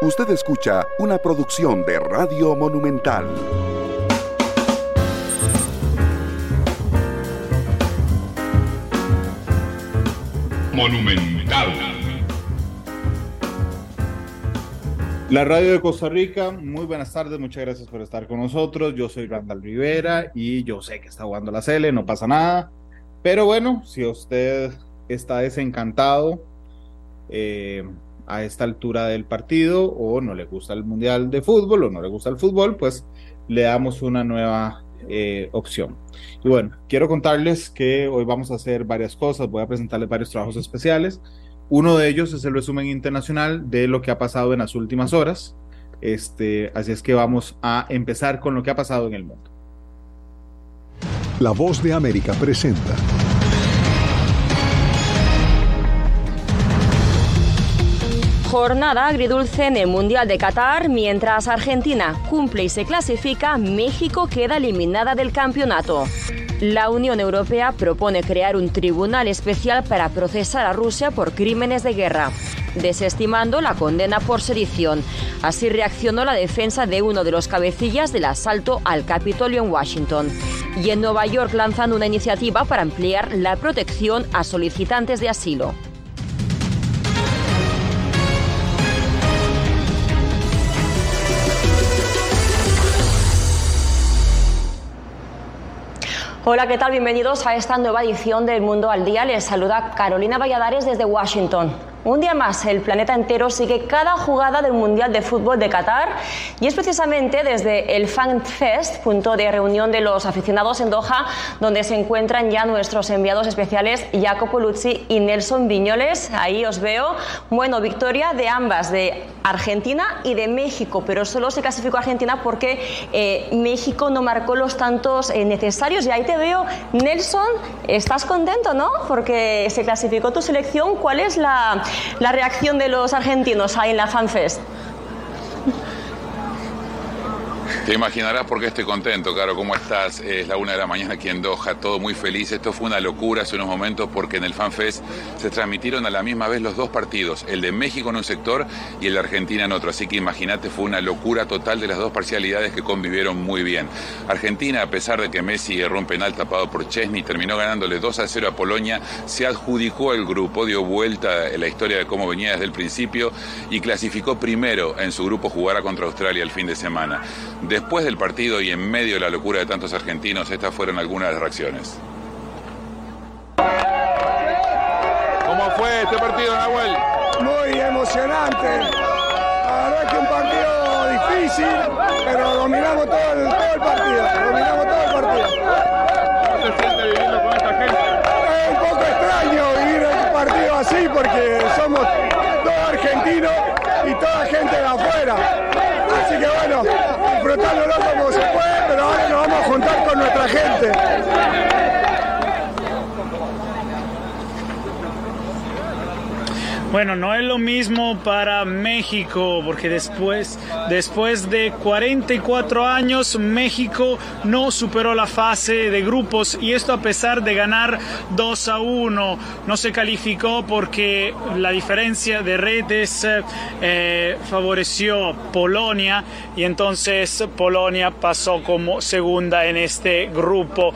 Usted escucha una producción de Radio Monumental. Monumental. La radio de Costa Rica, muy buenas tardes, muchas gracias por estar con nosotros. Yo soy Randall Rivera y yo sé que está jugando la Cele, no pasa nada. Pero bueno, si usted está desencantado eh, a esta altura del partido o no le gusta el Mundial de Fútbol o no le gusta el fútbol, pues le damos una nueva eh, opción. Y bueno, quiero contarles que hoy vamos a hacer varias cosas, voy a presentarles varios trabajos especiales. Uno de ellos es el resumen internacional de lo que ha pasado en las últimas horas. Este, así es que vamos a empezar con lo que ha pasado en el mundo. La voz de América presenta. Jornada agridulce en el Mundial de Qatar, mientras Argentina cumple y se clasifica, México queda eliminada del campeonato. La Unión Europea propone crear un tribunal especial para procesar a Rusia por crímenes de guerra, desestimando la condena por sedición. Así reaccionó la defensa de uno de los cabecillas del asalto al Capitolio en Washington. Y en Nueva York lanzan una iniciativa para ampliar la protección a solicitantes de asilo. Hola, ¿qué tal? Bienvenidos a esta nueva edición del Mundo al Día. Les saluda Carolina Valladares desde Washington. Un día más, el planeta entero sigue cada jugada del Mundial de Fútbol de Qatar y es precisamente desde el Fan Fest, punto de reunión de los aficionados en Doha, donde se encuentran ya nuestros enviados especiales Jacopo Luzzi y Nelson Viñoles. Ahí os veo. Bueno, victoria de ambas, de Argentina y de México, pero solo se clasificó Argentina porque eh, México no marcó los tantos eh, necesarios. Y ahí te veo, Nelson, estás contento, ¿no? Porque se clasificó tu selección. ¿Cuál es la, la reacción de los argentinos ahí en la FanFest? Te imaginarás por qué estoy contento, Caro, ¿cómo estás? Es la una de la mañana aquí en Doha, todo muy feliz. Esto fue una locura hace unos momentos porque en el FanFest se transmitieron a la misma vez los dos partidos, el de México en un sector y el de Argentina en otro. Así que imagínate, fue una locura total de las dos parcialidades que convivieron muy bien. Argentina, a pesar de que Messi erró un penal tapado por Chesney, terminó ganándole 2 a 0 a Polonia, se adjudicó el grupo, dio vuelta en la historia de cómo venía desde el principio y clasificó primero en su grupo jugará contra Australia el fin de semana. Después del partido y en medio de la locura de tantos argentinos, estas fueron algunas de las reacciones. ¿Cómo fue este partido, Nahuel? Muy emocionante. La verdad que un partido difícil, pero dominamos todo el, todo el partido. Dominamos todo el partido. ¿Cómo se siente viviendo con esta gente? Es un poco extraño vivir el partido así porque somos todos argentinos y toda gente de afuera. Así que bueno, disfrutándolo como se puede, pero ahora nos vamos a juntar con nuestra gente. Bueno, no es lo mismo para México, porque después, después de 44 años, México no superó la fase de grupos y esto a pesar de ganar 2 a 1. No se calificó porque la diferencia de redes eh, favoreció Polonia y entonces Polonia pasó como segunda en este grupo.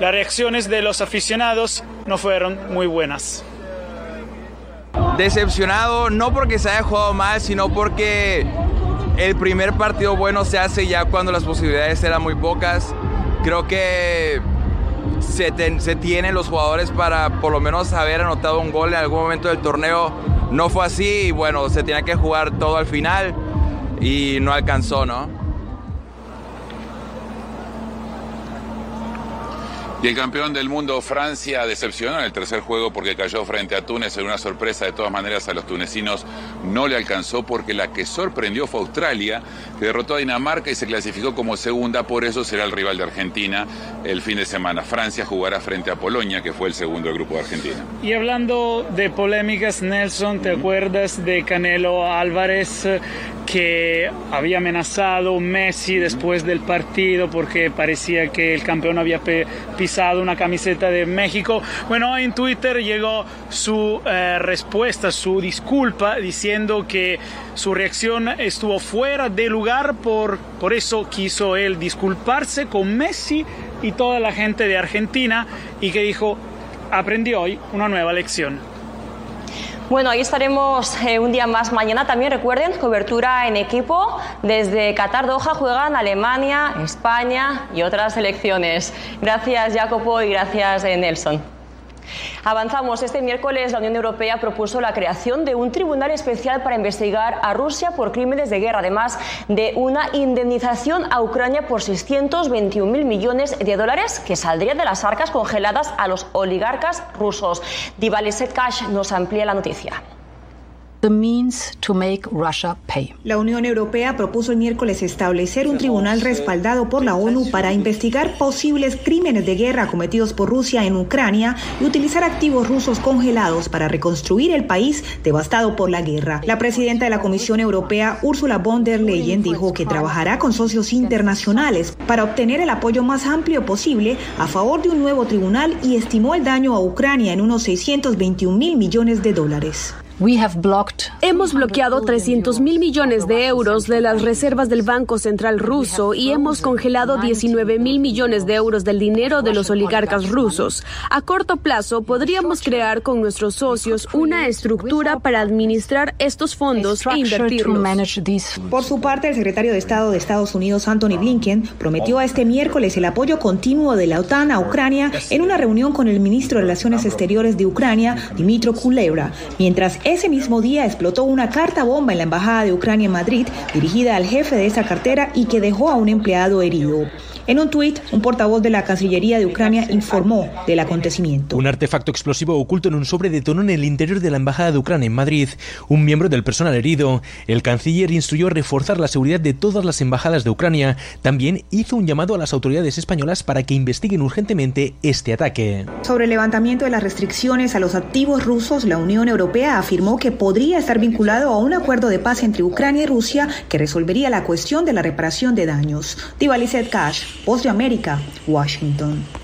Las reacciones de los aficionados no fueron muy buenas. Decepcionado no porque se haya jugado mal, sino porque el primer partido bueno se hace ya cuando las posibilidades eran muy pocas. Creo que se, se tienen los jugadores para por lo menos haber anotado un gol en algún momento del torneo. No fue así y bueno, se tenía que jugar todo al final y no alcanzó, ¿no? Y el campeón del mundo, Francia, decepcionó en el tercer juego porque cayó frente a Túnez en una sorpresa. De todas maneras, a los tunecinos no le alcanzó porque la que sorprendió fue Australia, que derrotó a Dinamarca y se clasificó como segunda. Por eso será el rival de Argentina el fin de semana. Francia jugará frente a Polonia, que fue el segundo del grupo de Argentina. Y hablando de polémicas, Nelson, ¿te acuerdas de Canelo Álvarez que había amenazado Messi después del partido porque parecía que el campeón había pisado una camiseta de México. Bueno, en Twitter llegó su eh, respuesta, su disculpa, diciendo que su reacción estuvo fuera de lugar, por, por eso quiso él disculparse con Messi y toda la gente de Argentina y que dijo, aprendí hoy una nueva lección. Bueno, ahí estaremos eh, un día más mañana. También recuerden, cobertura en equipo. Desde Qatar Doha juegan Alemania, España y otras selecciones. Gracias, Jacopo, y gracias, eh, Nelson. Avanzamos. Este miércoles la Unión Europea propuso la creación de un tribunal especial para investigar a Rusia por crímenes de guerra, además de una indemnización a Ucrania por 621 mil millones de dólares que saldrían de las arcas congeladas a los oligarcas rusos. Divaliset Cash nos amplía la noticia. La Unión Europea propuso el miércoles establecer un tribunal respaldado por la ONU para investigar posibles crímenes de guerra cometidos por Rusia en Ucrania y utilizar activos rusos congelados para reconstruir el país devastado por la guerra. La presidenta de la Comisión Europea, Ursula von der Leyen, dijo que trabajará con socios internacionales para obtener el apoyo más amplio posible a favor de un nuevo tribunal y estimó el daño a Ucrania en unos 621 mil millones de dólares. Hemos bloqueado 300 mil millones de euros de las reservas del Banco Central ruso y hemos congelado 19 mil millones de euros del dinero de los oligarcas rusos. A corto plazo podríamos crear con nuestros socios una estructura para administrar estos fondos e invertirlos. Por su parte, el secretario de Estado de Estados Unidos, Anthony Blinken, prometió a este miércoles el apoyo continuo de la OTAN a Ucrania en una reunión con el ministro de Relaciones Exteriores de Ucrania, Dimitro Kulebra, mientras ese mismo día explotó una carta bomba en la Embajada de Ucrania en Madrid dirigida al jefe de esa cartera y que dejó a un empleado herido. En un tuit, un portavoz de la Cancillería de Ucrania informó del acontecimiento. Un artefacto explosivo oculto en un sobre detonó en el interior de la Embajada de Ucrania en Madrid. Un miembro del personal herido. El canciller instruyó reforzar la seguridad de todas las embajadas de Ucrania. También hizo un llamado a las autoridades españolas para que investiguen urgentemente este ataque. Sobre el levantamiento de las restricciones a los activos rusos, la Unión Europea afirmó que podría estar vinculado a un acuerdo de paz entre Ucrania y Rusia que resolvería la cuestión de la reparación de daños. Divaliset Cash, Voz de América, Washington.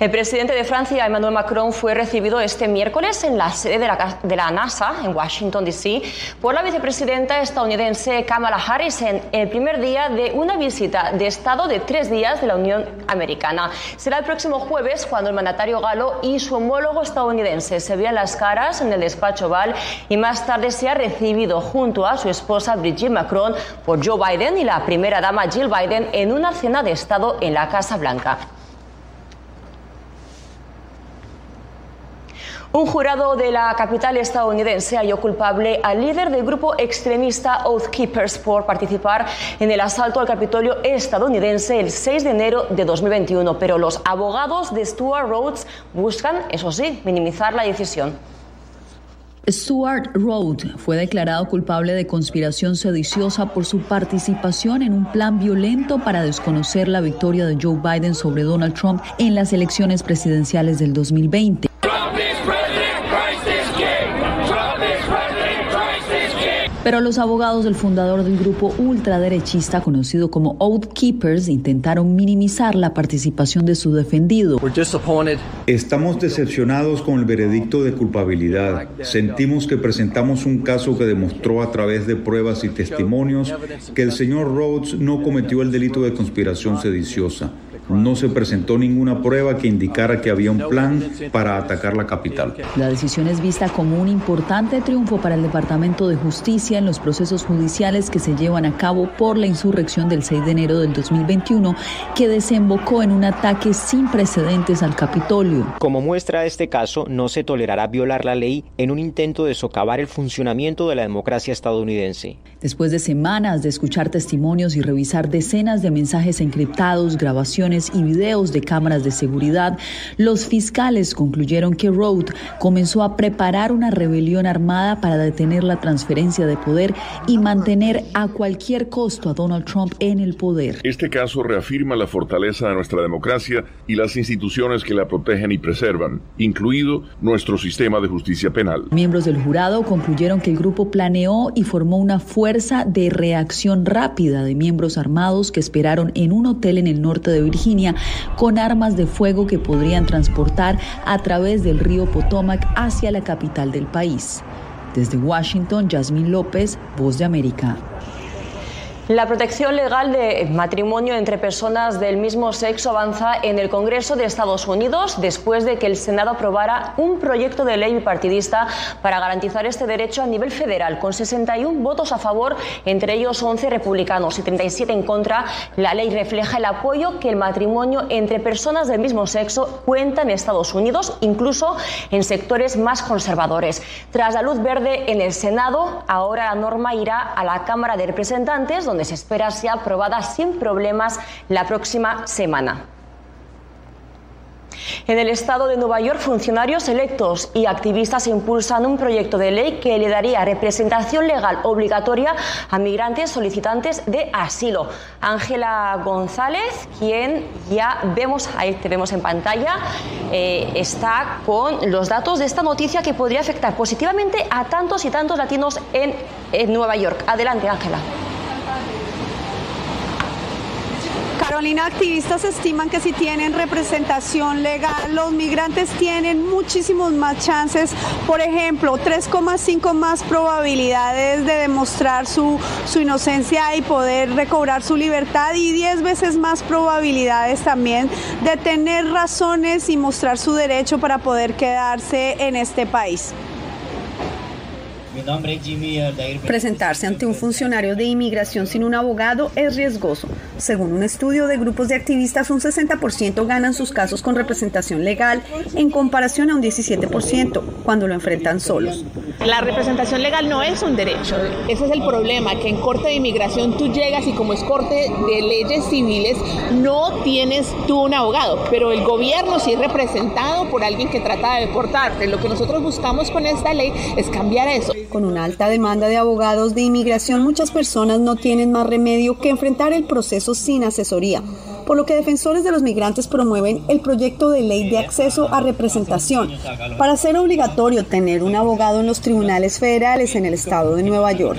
El presidente de Francia, Emmanuel Macron, fue recibido este miércoles en la sede de la, NASA, en Washington, D.C., por la vicepresidenta estadounidense Kamala Harris en el primer día de una visita de Estado de tres días de la Unión Americana. Será el próximo jueves cuando el mandatario galo y su homólogo estadounidense se vean las caras en el despacho Oval y más tarde sea recibido junto a su esposa Brigitte Macron por Joe Biden y la primera dama Jill Biden en una cena de Estado en la Casa Blanca. Un jurado de la capital estadounidense halló culpable al líder del grupo extremista Oath Keepers por participar en el asalto al Capitolio estadounidense el 6 de enero de 2021, pero los abogados de Stuart Rhodes buscan, eso sí, minimizar la decisión. Stuart Rhodes fue declarado culpable de conspiración sediciosa por su participación en un plan violento para desconocer la victoria de Joe Biden sobre Donald Trump en las elecciones presidenciales del 2020. Pero los abogados del fundador del grupo ultraderechista conocido como Oath Keepers intentaron minimizar la participación de su defendido. Estamos decepcionados con el veredicto de culpabilidad. Sentimos que presentamos un caso que demostró a través de pruebas y testimonios que el señor Rhodes no cometió el delito de conspiración sediciosa. No se presentó ninguna prueba que indicara que había un plan para atacar la capital. La decisión es vista como un importante triunfo para el Departamento de Justicia en los procesos judiciales que se llevan a cabo por la insurrección del 6 de enero del 2021 que desembocó en un ataque sin precedentes al Capitolio. Como muestra este caso, no se tolerará violar la ley en un intento de socavar el funcionamiento de la democracia estadounidense. Después de semanas de escuchar testimonios y revisar decenas de mensajes encriptados, grabaciones y videos de cámaras de seguridad, los fiscales concluyeron que Road comenzó a preparar una rebelión armada para detener la transferencia de poder y mantener a cualquier costo a Donald Trump en el poder. Este caso reafirma la fortaleza de nuestra democracia y las instituciones que la protegen y preservan, incluido nuestro sistema de justicia penal. Miembros del jurado concluyeron que el grupo planeó y formó una fuerza de reacción rápida de miembros armados que esperaron en un hotel en el norte de Virginia con armas de fuego que podrían transportar a través del río Potomac hacia la capital del país. Desde Washington, Yasmín López, Voz de América. La protección legal de matrimonio entre personas del mismo sexo avanza en el Congreso de Estados Unidos después de que el Senado aprobara un proyecto de ley bipartidista para garantizar este derecho a nivel federal, con 61 votos a favor, entre ellos 11 republicanos y 37 en contra. La ley refleja el apoyo que el matrimonio entre personas del mismo sexo cuenta en Estados Unidos, incluso en sectores más conservadores. Tras la luz verde en el Senado, ahora la norma irá a la Cámara de Representantes, donde se espera sea aprobada sin problemas la próxima semana. En el estado de Nueva York, funcionarios electos y activistas impulsan un proyecto de ley que le daría representación legal obligatoria a migrantes solicitantes de asilo. Ángela González, quien ya vemos, ahí te vemos en pantalla, eh, está con los datos de esta noticia que podría afectar positivamente a tantos y tantos latinos en, en Nueva York. Adelante, Ángela. Carolina, activistas estiman que si tienen representación legal, los migrantes tienen muchísimos más chances, por ejemplo, 3,5 más probabilidades de demostrar su, su inocencia y poder recobrar su libertad y 10 veces más probabilidades también de tener razones y mostrar su derecho para poder quedarse en este país. Presentarse ante un funcionario de inmigración sin un abogado es riesgoso. Según un estudio de grupos de activistas, un 60% ganan sus casos con representación legal en comparación a un 17% cuando lo enfrentan solos. La representación legal no es un derecho. Ese es el problema, que en corte de inmigración tú llegas y como es corte de leyes civiles no tienes tú un abogado, pero el gobierno sí es representado por alguien que trata de deportarte. Lo que nosotros buscamos con esta ley es cambiar eso. Con una alta demanda de abogados de inmigración, muchas personas no tienen más remedio que enfrentar el proceso sin asesoría por lo que defensores de los migrantes promueven el proyecto de ley de acceso a representación para hacer obligatorio tener un abogado en los tribunales federales en el estado de Nueva York.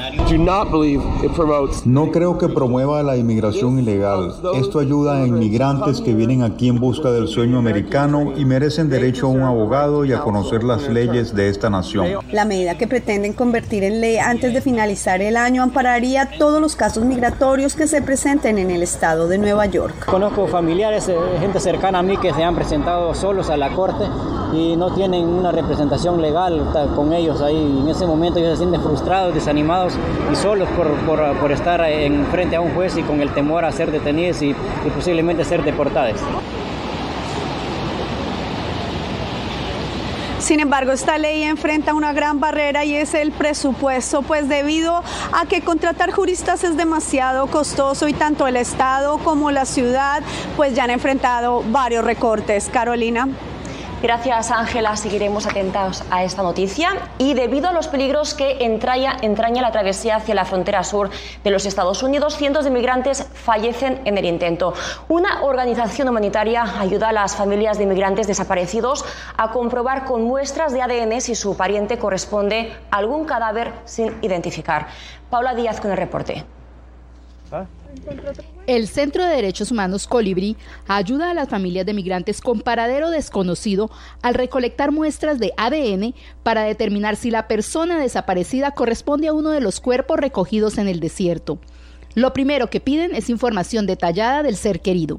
No creo que promueva la inmigración ilegal. Esto ayuda a inmigrantes que vienen aquí en busca del sueño americano y merecen derecho a un abogado y a conocer las leyes de esta nación. La medida que pretenden convertir en ley antes de finalizar el año ampararía todos los casos migratorios que se presenten en el estado de Nueva York. Conozco familiares, eh, gente cercana a mí que se han presentado solos a la corte y no tienen una representación legal con ellos ahí. En ese momento ellos se sienten frustrados, desanimados y solos por, por, estar en frente a un juez y con el temor a ser detenidos y posiblemente ser deportados. Sin embargo, esta ley enfrenta una gran barrera y es el presupuesto, pues debido a que contratar juristas es demasiado costoso y tanto el Estado como la ciudad pues ya han enfrentado varios recortes. Carolina. Gracias, Ángela. Seguiremos atentos a esta noticia. Y debido a los peligros que entraña, entraña, la travesía hacia la frontera sur de los Estados Unidos, cientos de migrantes fallecen en el intento. Una organización humanitaria ayuda a las familias de inmigrantes desaparecidos a comprobar con muestras de ADN si su pariente corresponde a algún cadáver sin identificar. Paula Díaz con el reporte. El Centro de Derechos Humanos Colibrí ayuda a las familias de migrantes con paradero desconocido al recolectar muestras de ADN para determinar si la persona desaparecida corresponde a uno de los cuerpos recogidos en el desierto. Lo primero que piden es información detallada del ser querido.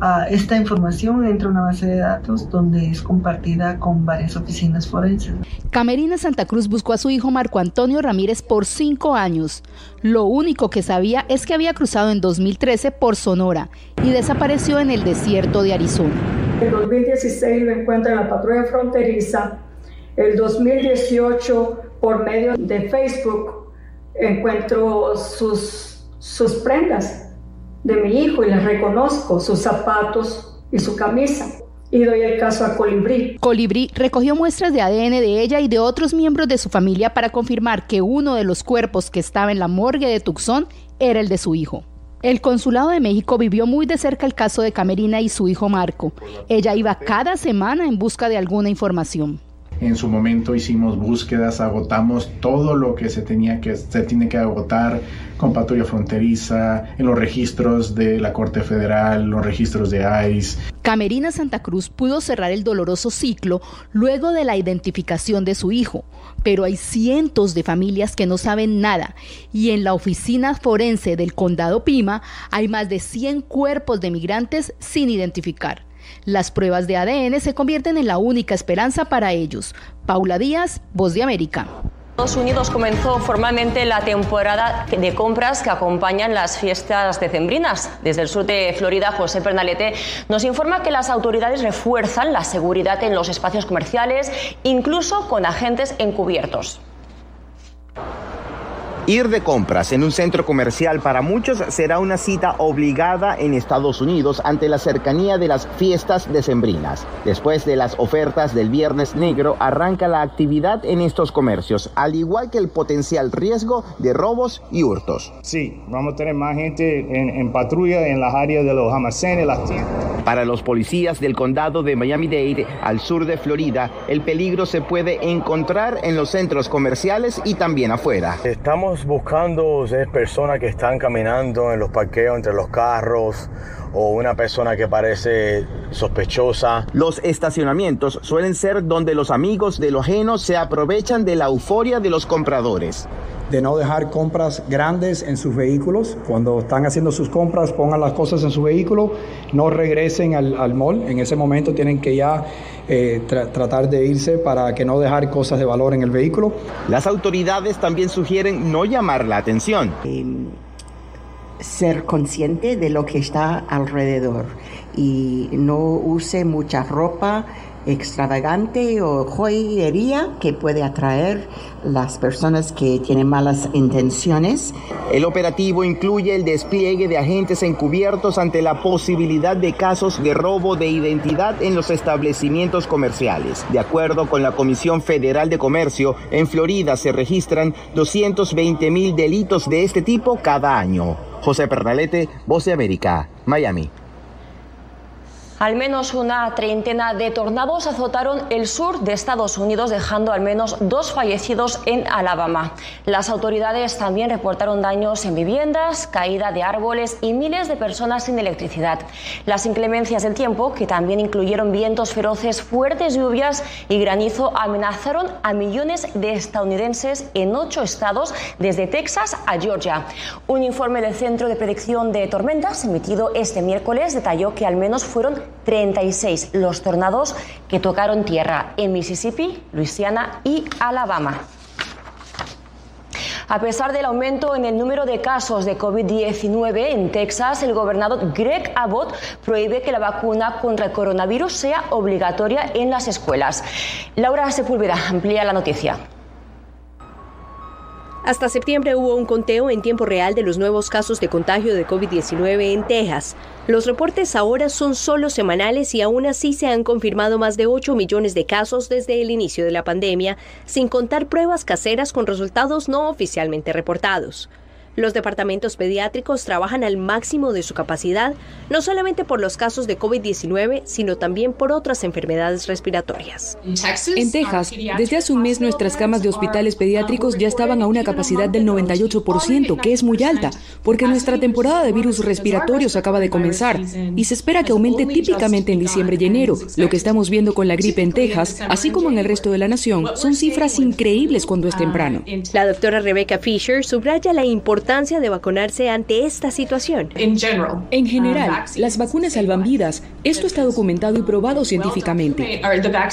Uh, esta información entra a una base de datos donde es compartida con varias oficinas forenses. Camerina Santa Cruz buscó a su hijo Marco Antonio Ramírez por cinco años. Lo único que sabía es que había cruzado en 2013 por Sonora y desapareció en el desierto de Arizona. En 2016 lo encuentra en la patrulla fronteriza. El 2018 por medio de Facebook encuentro sus, sus prendas de mi hijo y le reconozco sus zapatos y su camisa. Y doy el caso a Colibrí. Colibrí recogió muestras de ADN de ella y de otros miembros de su familia para confirmar que uno de los cuerpos que estaba en la morgue de Tucson era el de su hijo. El Consulado de México vivió muy de cerca el caso de Camerina y su hijo Marco. Ella iba cada semana en busca de alguna información. En su momento hicimos búsquedas, agotamos todo lo que se tenía que se tiene que agotar con patrulla fronteriza, en los registros de la Corte Federal, los registros de ICE. Camerina Santa Cruz pudo cerrar el doloroso ciclo luego de la identificación de su hijo, pero hay cientos de familias que no saben nada y en la oficina forense del condado Pima hay más de 100 cuerpos de migrantes sin identificar. Las pruebas de ADN se convierten en la única esperanza para ellos. Paula Díaz, Voz de América. Estados Unidos comenzó formalmente la temporada de compras que acompañan las fiestas decembrinas. Desde el sur de Florida, José Pernalete nos informa que las autoridades refuerzan la seguridad en los espacios comerciales, incluso con agentes encubiertos. Ir de compras en un centro comercial para muchos será una cita obligada en Estados Unidos ante la cercanía de las fiestas decembrinas. Después de las ofertas del Viernes Negro, arranca la actividad en estos comercios, al igual que el potencial riesgo de robos y hurtos. Sí, vamos a tener más gente en, en patrulla en las áreas de los almacenes, las tiendas. Para los policías del condado de Miami-Dade, al sur de Florida, el peligro se puede encontrar en los centros comerciales y también afuera. Estamos buscando personas que están caminando en los parqueos entre los carros o una persona que parece sospechosa. Los estacionamientos suelen ser donde los amigos de lo ajeno se aprovechan de la euforia de los compradores de no dejar compras grandes en sus vehículos. Cuando están haciendo sus compras, pongan las cosas en su vehículo, no regresen al, al mall. En ese momento tienen que ya eh, tra tratar de irse para que no dejar cosas de valor en el vehículo. Las autoridades también sugieren no llamar la atención. Eh, ser consciente de lo que está alrededor y no use mucha ropa extravagante o joyería que puede atraer las personas que tienen malas intenciones. El operativo incluye el despliegue de agentes encubiertos ante la posibilidad de casos de robo de identidad en los establecimientos comerciales. De acuerdo con la Comisión Federal de Comercio, en Florida se registran 220 mil delitos de este tipo cada año. José Pernalete, Voz de América, Miami. Al menos una treintena de tornados azotaron el sur de Estados Unidos, dejando al menos dos fallecidos en Alabama. Las autoridades también reportaron daños en viviendas, caída de árboles y miles de personas sin electricidad. Las inclemencias del tiempo, que también incluyeron vientos feroces, fuertes lluvias y granizo, amenazaron a millones de estadounidenses en ocho estados, desde Texas a Georgia. Un informe del Centro de Predicción de Tormentas, emitido este miércoles, detalló que al menos fueron 36 los tornados que tocaron tierra en Mississippi, Luisiana y Alabama. A pesar del aumento en el número de casos de COVID-19 en Texas, el gobernador Greg Abbott prohíbe que la vacuna contra el coronavirus sea obligatoria en las escuelas. Laura Sepúlveda amplía la noticia. Hasta septiembre hubo un conteo en tiempo real de los nuevos casos de contagio de COVID-19 en Texas. Los reportes ahora son solo semanales y aún así se han confirmado más de 8 millones de casos desde el inicio de la pandemia, sin contar pruebas caseras con resultados no oficialmente reportados. Los departamentos pediátricos trabajan al máximo de su capacidad, no solamente por los casos de COVID-19, sino también por otras enfermedades respiratorias. En Texas, desde hace un mes nuestras camas de hospitales pediátricos ya estaban a una capacidad del 98%, que es muy alta, porque nuestra temporada de virus respiratorios acaba de comenzar y se espera que aumente típicamente en diciembre y enero. Lo que estamos viendo con la gripe en Texas, así como en el resto de la nación, son cifras increíbles cuando es temprano. La doctora Rebecca Fisher subraya la importancia de vacunarse ante esta situación? En general, las vacunas salvan vidas. Esto está documentado y probado científicamente.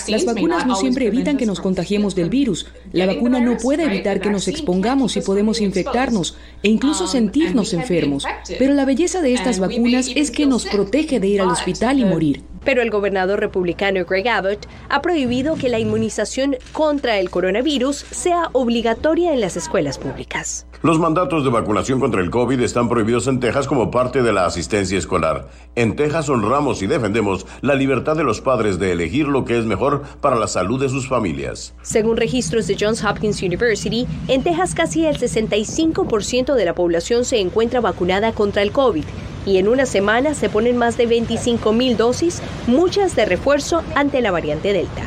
Las vacunas no siempre evitan que nos contagiemos del virus. La vacuna no puede evitar que nos expongamos y podemos infectarnos e incluso sentirnos enfermos. Pero la belleza de estas vacunas es que nos protege de ir al hospital y morir. Pero el gobernador republicano Greg Abbott ha prohibido que la inmunización contra el coronavirus sea obligatoria en las escuelas públicas. Los mandatos de vacunación contra el COVID están prohibidos en Texas como parte de la asistencia escolar. En Texas honramos y defendemos la libertad de los padres de elegir lo que es mejor para la salud de sus familias. Según registros de Johns Hopkins University, en Texas casi el 65% de la población se encuentra vacunada contra el COVID y en una semana se ponen más de 25 mil dosis, muchas de refuerzo ante la variante Delta.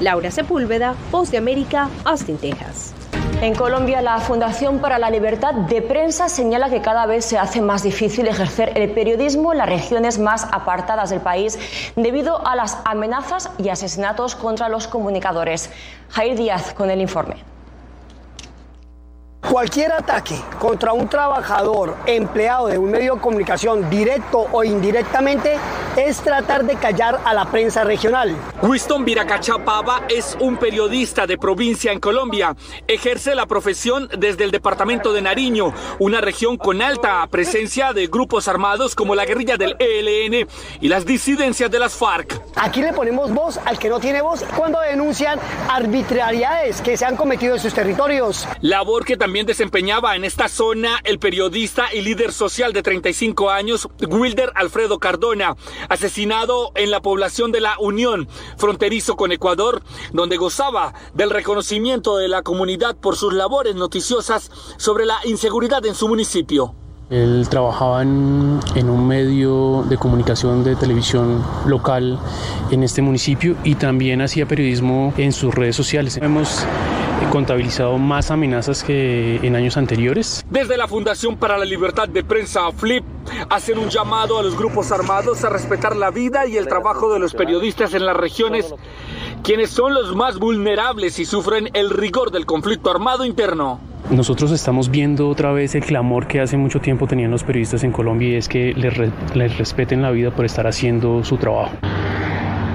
Laura Sepúlveda, Voz de América, Austin, Texas. En Colombia, la Fundación para la Libertad de Prensa señala que cada vez se hace más difícil ejercer el periodismo en las regiones más apartadas del país debido a las amenazas y asesinatos contra los comunicadores. Jair Díaz con el informe. Cualquier ataque contra un trabajador empleado de un medio de comunicación directo o indirectamente es tratar de callar a la prensa regional. Winston Viracachapava es un periodista de provincia en Colombia. Ejerce la profesión desde el departamento de Nariño, una región con alta presencia de grupos armados como la guerrilla del ELN y las disidencias de las FARC. Aquí le ponemos voz al que no tiene voz cuando denuncian arbitrariedades que se han cometido en sus territorios. Labor que también desempeñaba en esta zona el periodista y líder social de 35 años, Wilder Alfredo Cardona, asesinado en la población de la Unión, fronterizo con Ecuador, donde gozaba del reconocimiento de la comunidad por sus labores noticiosas sobre la inseguridad en su municipio. Él trabajaba en, en, un medio de comunicación de televisión local en este municipio y también hacía periodismo en sus redes sociales. Hemos contabilizado más amenazas que en años anteriores. Desde la Fundación para la Libertad de Prensa, FLIP, hacen un llamado a los grupos armados a respetar la vida y el trabajo de los periodistas en las regiones, quienes son los más vulnerables y sufren el rigor del conflicto armado interno. Nosotros estamos viendo otra vez el clamor que hace mucho tiempo tenían los periodistas en Colombia y es que les, les respeten la vida por estar haciendo su trabajo.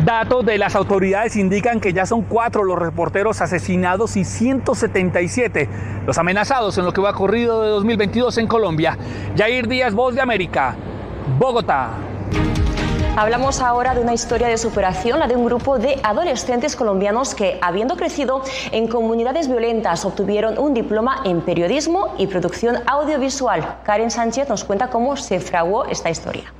Datos de las autoridades indican que ya son cuatro los reporteros asesinados y 177 los amenazados en lo que va corrido de 2022 en Colombia. Jair Díaz, Voz de América, Bogotá. Hablamos ahora de una historia de superación, la de un grupo de adolescentes colombianos que, habiendo crecido en comunidades violentas, obtuvieron un diploma en periodismo y producción audiovisual. Karen Sánchez nos cuenta cómo se fraguó esta historia.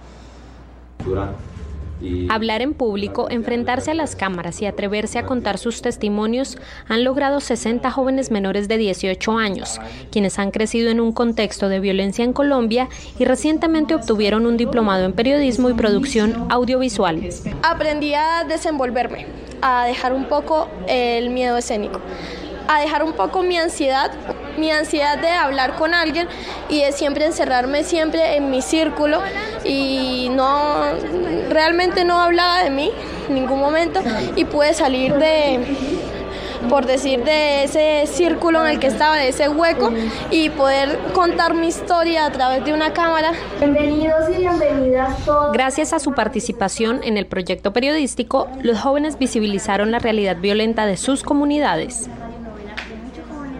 Hablar en público, enfrentarse a las cámaras y atreverse a contar sus testimonios han logrado 60 jóvenes menores de 18 años, quienes han crecido en un contexto de violencia en Colombia y recientemente obtuvieron un diplomado en periodismo y producción audiovisual. Aprendí a desenvolverme, a dejar un poco el miedo escénico a dejar un poco mi ansiedad, mi ansiedad de hablar con alguien y de siempre encerrarme siempre en mi círculo y no realmente no hablaba de mí en ningún momento y pude salir de por decir de ese círculo en el que estaba, de ese hueco y poder contar mi historia a través de una cámara. Bienvenidos y bienvenidas todos. Gracias a su participación en el proyecto periodístico, los jóvenes visibilizaron la realidad violenta de sus comunidades.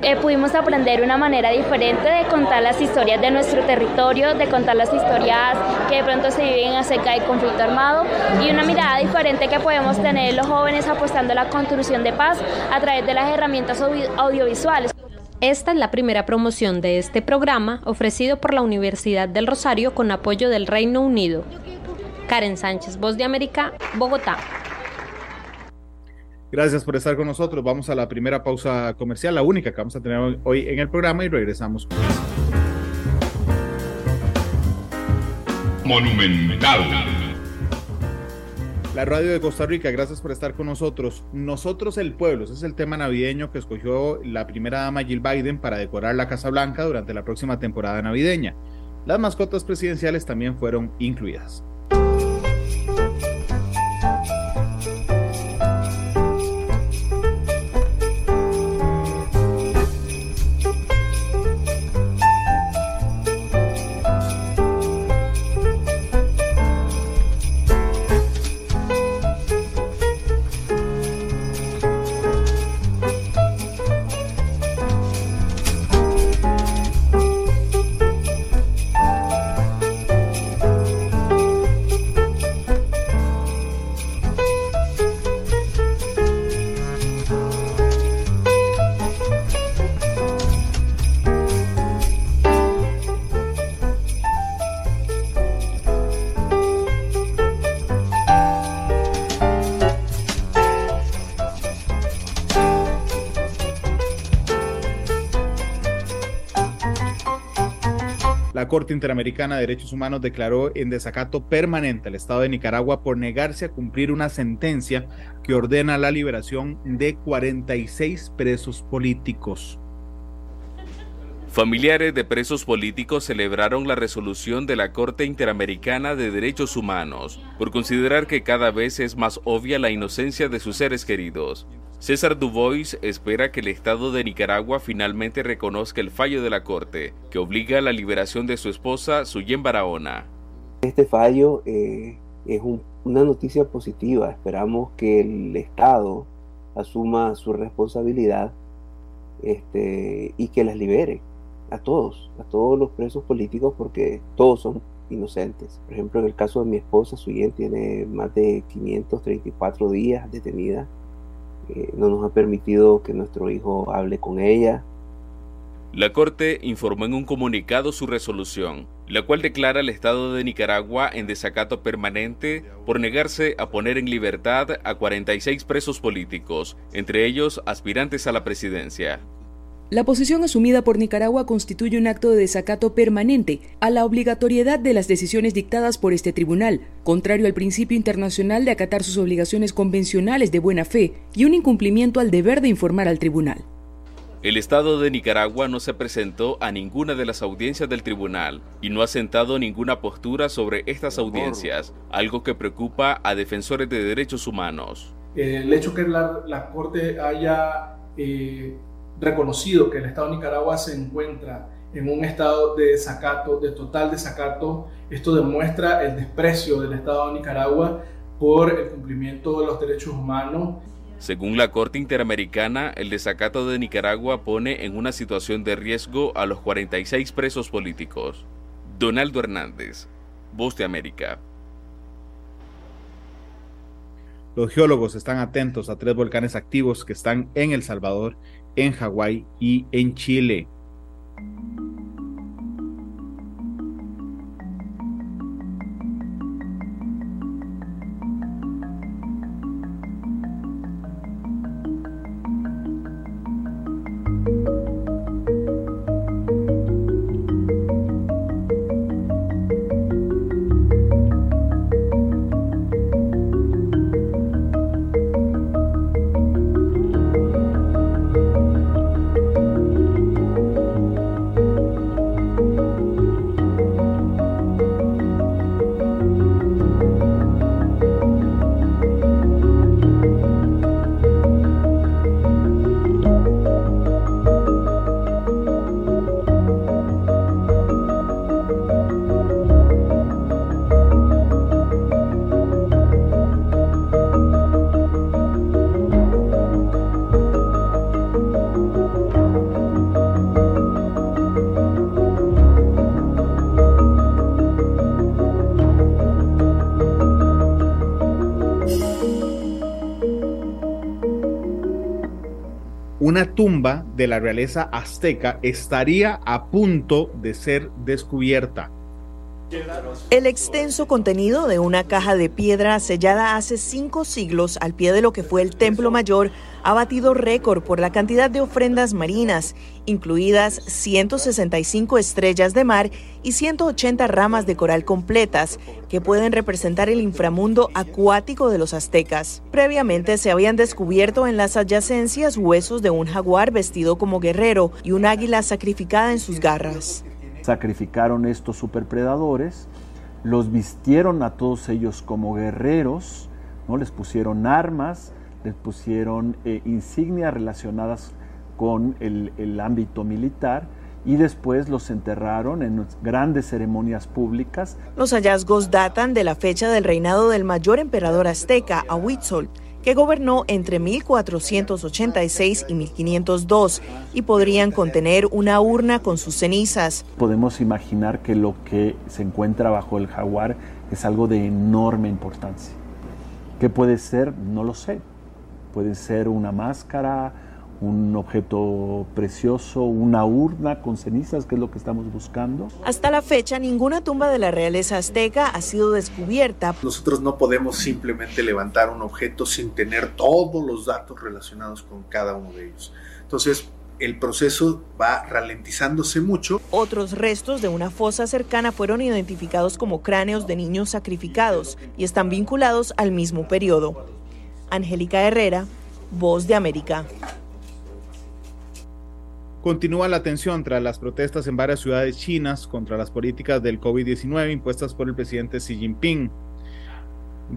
Eh, pudimos aprender una manera diferente de contar las historias de nuestro territorio, de contar las historias que de pronto se viven acerca del conflicto armado y una mirada diferente que podemos tener los jóvenes apostando a la construcción de paz a través de las herramientas audiovisuales. Esta es la primera promoción de este programa ofrecido por la Universidad del Rosario con apoyo del Reino Unido. Karen Sánchez, Voz de América, Bogotá. Gracias por estar con nosotros. Vamos a la primera pausa comercial, la única que vamos a tener hoy en el programa y regresamos. Monumental. La radio de Costa Rica, gracias por estar con nosotros. Nosotros el pueblo, ese es el tema navideño que escogió la primera dama Jill Biden para decorar la Casa Blanca durante la próxima temporada navideña. Las mascotas presidenciales también fueron incluidas. Corte Interamericana de Derechos Humanos declaró en desacato permanente al Estado de Nicaragua por negarse a cumplir una sentencia que ordena la liberación de 46 presos políticos. Familiares de presos políticos celebraron la resolución de la Corte Interamericana de Derechos Humanos por considerar que cada vez es más obvia la inocencia de sus seres queridos. César Dubois espera que el Estado de Nicaragua finalmente reconozca el fallo de la Corte, que obliga a la liberación de su esposa, Suyen Barahona. Este fallo eh, es una noticia positiva. Esperamos que el Estado asuma su responsabilidad este, y que las libere a todos, a todos los presos políticos, porque todos son inocentes. Por ejemplo, en el caso de mi esposa, Suyen tiene más de 534 días detenida no nos ha permitido que nuestro hijo hable con ella. La Corte informó en un comunicado su resolución, la cual declara al Estado de Nicaragua en desacato permanente por negarse a poner en libertad a 46 presos políticos, entre ellos aspirantes a la presidencia. La posición asumida por Nicaragua constituye un acto de desacato permanente a la obligatoriedad de las decisiones dictadas por este tribunal, contrario al principio internacional de acatar sus obligaciones convencionales de buena fe y un incumplimiento al deber de informar al tribunal. El Estado de Nicaragua no se presentó a ninguna de las audiencias del tribunal y no ha sentado ninguna postura sobre estas audiencias, algo que preocupa a defensores de derechos humanos. El hecho que la, Corte haya eh, reconocido que el Estado de Nicaragua se encuentra en un estado de desacato, de total desacato. Esto demuestra el desprecio del Estado de Nicaragua por el cumplimiento de los derechos humanos. Según la Corte Interamericana, el desacato de Nicaragua pone en una situación de riesgo a los 46 presos políticos. Donaldo Hernández, Voz de América. Los geólogos están atentos a tres volcanes activos que están en El Salvador en Hawái y en Chile. Una tumba de la realeza azteca estaría a punto de ser descubierta. El extenso contenido de una caja de piedra sellada hace cinco siglos al pie de lo que fue el Templo Mayor ha batido récord por la cantidad de ofrendas marinas, incluidas 165 estrellas de mar y 180 ramas de coral completas, que pueden representar el inframundo acuático de los aztecas. Previamente se habían descubierto en las adyacencias huesos de un jaguar vestido como guerrero y un águila sacrificada en sus garras sacrificaron estos superpredadores, los vistieron a todos ellos como guerreros, ¿no? les pusieron armas, les pusieron eh, insignias relacionadas con el, el ámbito militar y después los enterraron en grandes ceremonias públicas. Los hallazgos datan de la fecha del reinado del mayor emperador azteca, Ahuitzol, que gobernó entre 1486 y 1502 y podrían contener una urna con sus cenizas. Podemos imaginar que lo que se encuentra bajo el jaguar es algo de enorme importancia. ¿Qué puede ser? No lo sé. Puede ser una máscara, un objeto precioso, una urna con cenizas, que es lo que estamos buscando. Hasta la fecha, ninguna tumba de la realeza azteca ha sido descubierta. Nosotros no podemos simplemente levantar un objeto sin tener todos los datos relacionados con cada uno de ellos. Entonces, el proceso va ralentizándose mucho. Otros restos de una fosa cercana fueron identificados como cráneos de niños sacrificados y están vinculados al mismo periodo. Angélica Herrera, Voz de América. Continúa la tensión tras las protestas en varias ciudades chinas contra las políticas del COVID-19 impuestas por el presidente Xi Jinping.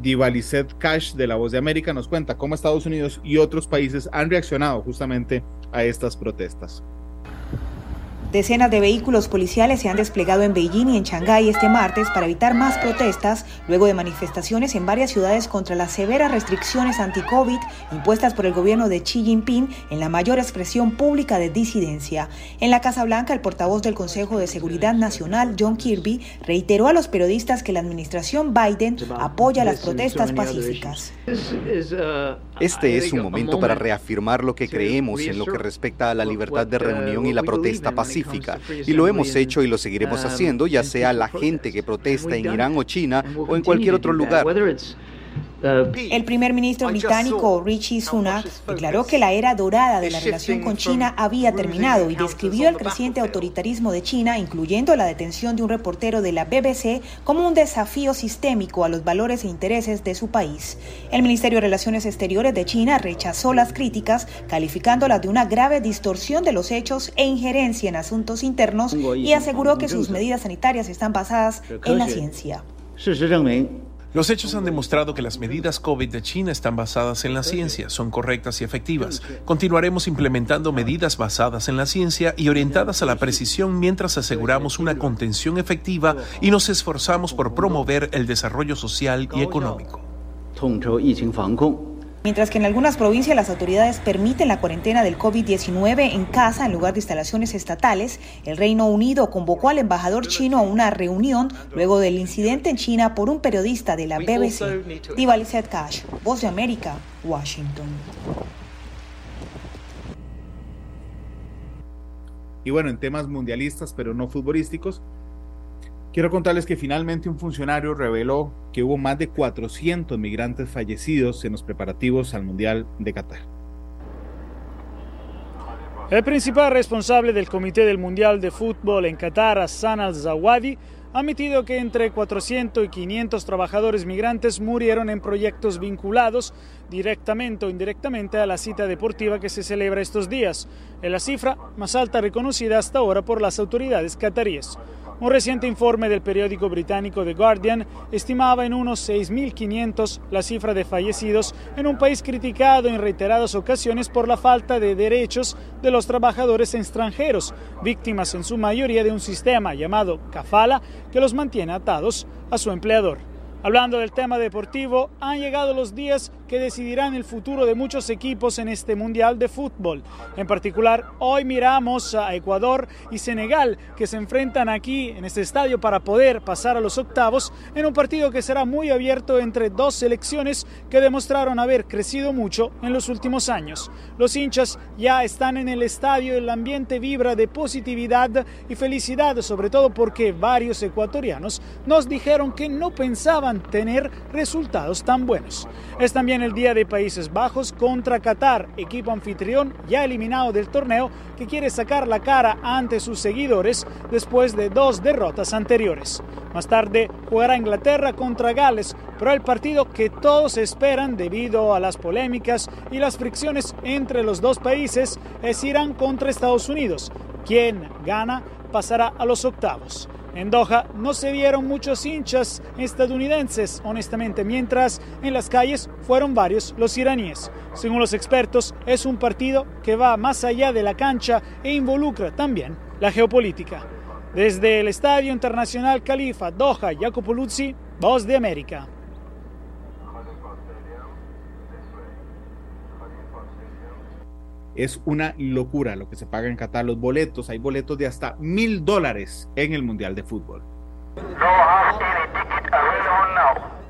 Divalicet Cash de La Voz de América nos cuenta cómo Estados Unidos y otros países han reaccionado justamente a estas protestas. Decenas de vehículos policiales se han desplegado en Beijing y en Shanghái este martes para evitar más protestas luego de manifestaciones en varias ciudades contra las severas restricciones anti-COVID impuestas por el gobierno de Xi Jinping en la mayor expresión pública de disidencia. En la Casa Blanca, el portavoz del Consejo de Seguridad Nacional, John Kirby, reiteró a los periodistas que la administración Biden apoya las protestas pacíficas. Este es un momento para reafirmar lo que creemos en lo que respecta a la libertad de reunión y la protesta pacífica y lo hemos hecho y lo seguiremos haciendo, ya sea la gente que protesta en Irán o China o en cualquier otro lugar. El primer ministro británico Richie Sunak declaró que la era dorada de la relación con China había terminado y describió el creciente autoritarismo de China, incluyendo la detención de un reportero de la BBC, como un desafío sistémico a los valores e intereses de su país. El Ministerio de Relaciones Exteriores de China rechazó las críticas, calificándolas de una grave distorsión de los hechos e injerencia en asuntos internos y aseguró que sus medidas sanitarias están basadas en la ciencia. Los hechos han demostrado que las medidas COVID de China están basadas en la ciencia, son correctas y efectivas. Continuaremos implementando medidas basadas en la ciencia y orientadas a la precisión mientras aseguramos una contención efectiva y nos esforzamos por promover el desarrollo social y económico. Mientras que en algunas provincias las autoridades permiten la cuarentena del COVID-19 en casa en lugar de instalaciones estatales, el Reino Unido convocó al embajador chino a una reunión luego del incidente en China por un periodista de la BBC. Diva Cash, Voz de América, Washington. Y bueno, en temas mundialistas, pero no futbolísticos, Quiero contarles que finalmente un funcionario reveló que hubo más de 400 migrantes fallecidos en los preparativos al Mundial de Qatar. El principal responsable del Comité del Mundial de Fútbol en Qatar, Hassan al-Zawadi, ha admitido que entre 400 y 500 trabajadores migrantes murieron en proyectos vinculados directamente o indirectamente a la cita deportiva que se celebra estos días, en la cifra más alta reconocida hasta ahora por las autoridades cataríes. Un reciente informe del periódico británico The Guardian estimaba en unos 6.500 la cifra de fallecidos en un país criticado en reiteradas ocasiones por la falta de derechos de los trabajadores extranjeros, víctimas en su mayoría de un sistema llamado kafala que los mantiene atados a su empleador. Hablando del tema deportivo, han llegado los días que decidirán el futuro de muchos equipos en este Mundial de Fútbol. En particular, hoy miramos a Ecuador y Senegal que se enfrentan aquí en este estadio para poder pasar a los octavos en un partido que será muy abierto entre dos selecciones que demostraron haber crecido mucho en los últimos años. Los hinchas ya están en el estadio, el ambiente vibra de positividad y felicidad, sobre todo porque varios ecuatorianos nos dijeron que no pensaban tener resultados tan buenos. Es también el día de Países Bajos contra Qatar, equipo anfitrión ya eliminado del torneo que quiere sacar la cara ante sus seguidores después de dos derrotas anteriores. Más tarde jugará Inglaterra contra Gales, pero el partido que todos esperan debido a las polémicas y las fricciones entre los dos países es Irán contra Estados Unidos. Quien gana pasará a los octavos. En Doha no se vieron muchos hinchas estadounidenses, honestamente, mientras en las calles fueron varios los iraníes. Según los expertos, es un partido que va más allá de la cancha e involucra también la geopolítica. Desde el Estadio Internacional Califa, Doha, Jacopo Luzzi, Voz de América. Es una locura lo que se paga en Qatar. Los boletos, hay boletos de hasta mil dólares en el Mundial de Fútbol.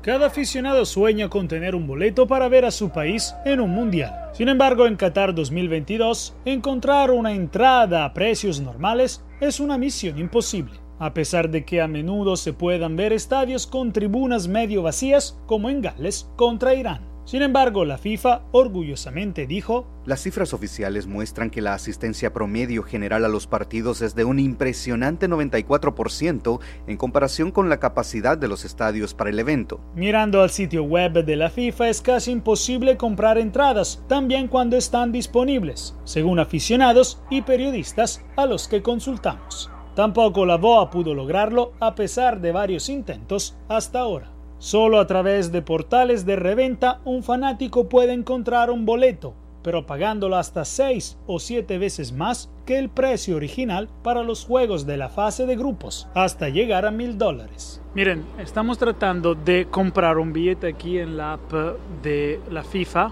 Cada aficionado sueña con tener un boleto para ver a su país en un mundial. Sin embargo, en Qatar 2022, encontrar una entrada a precios normales es una misión imposible, a pesar de que a menudo se puedan ver estadios con tribunas medio vacías, como en Gales contra Irán. Sin embargo, la FIFA orgullosamente dijo, Las cifras oficiales muestran que la asistencia promedio general a los partidos es de un impresionante 94% en comparación con la capacidad de los estadios para el evento. Mirando al sitio web de la FIFA es casi imposible comprar entradas, también cuando están disponibles, según aficionados y periodistas a los que consultamos. Tampoco la BOA pudo lograrlo a pesar de varios intentos hasta ahora. Solo a través de portales de reventa un fanático puede encontrar un boleto, pero pagándolo hasta 6 o 7 veces más que el precio original para los juegos de la fase de grupos, hasta llegar a mil dólares. Miren, estamos tratando de comprar un billete aquí en la app de la FIFA.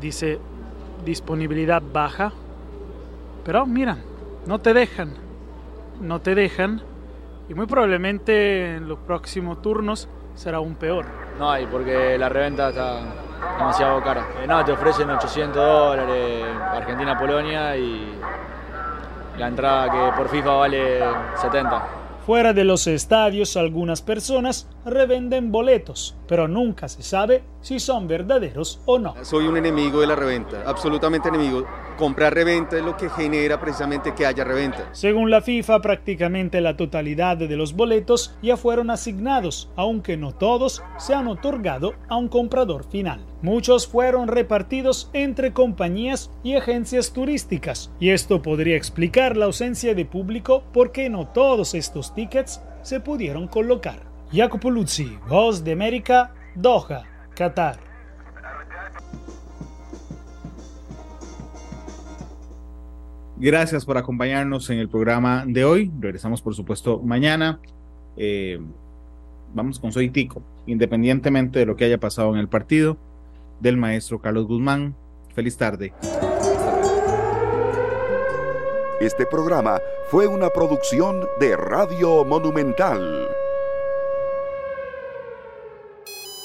Dice disponibilidad baja. Pero miran, no te dejan. No te dejan y muy probablemente en los próximos turnos será aún peor. No hay, porque la reventa está demasiado cara. Eh, no, te ofrecen 800 dólares Argentina-Polonia y la entrada que por FIFA vale 70. Fuera de los estadios, algunas personas revenden boletos, pero nunca se sabe si son verdaderos o no. Soy un enemigo de la reventa, absolutamente enemigo. Comprar reventa es lo que genera precisamente que haya reventa. Según la FIFA, prácticamente la totalidad de los boletos ya fueron asignados, aunque no todos se han otorgado a un comprador final. Muchos fueron repartidos entre compañías y agencias turísticas, y esto podría explicar la ausencia de público porque no todos estos tickets se pudieron colocar. Jacopo Luzzi, Voz de América, Doha, Qatar. Gracias por acompañarnos en el programa de hoy. Regresamos, por supuesto, mañana. Eh, vamos con Soy Tico, independientemente de lo que haya pasado en el partido, del maestro Carlos Guzmán. Feliz tarde. Este programa fue una producción de Radio Monumental.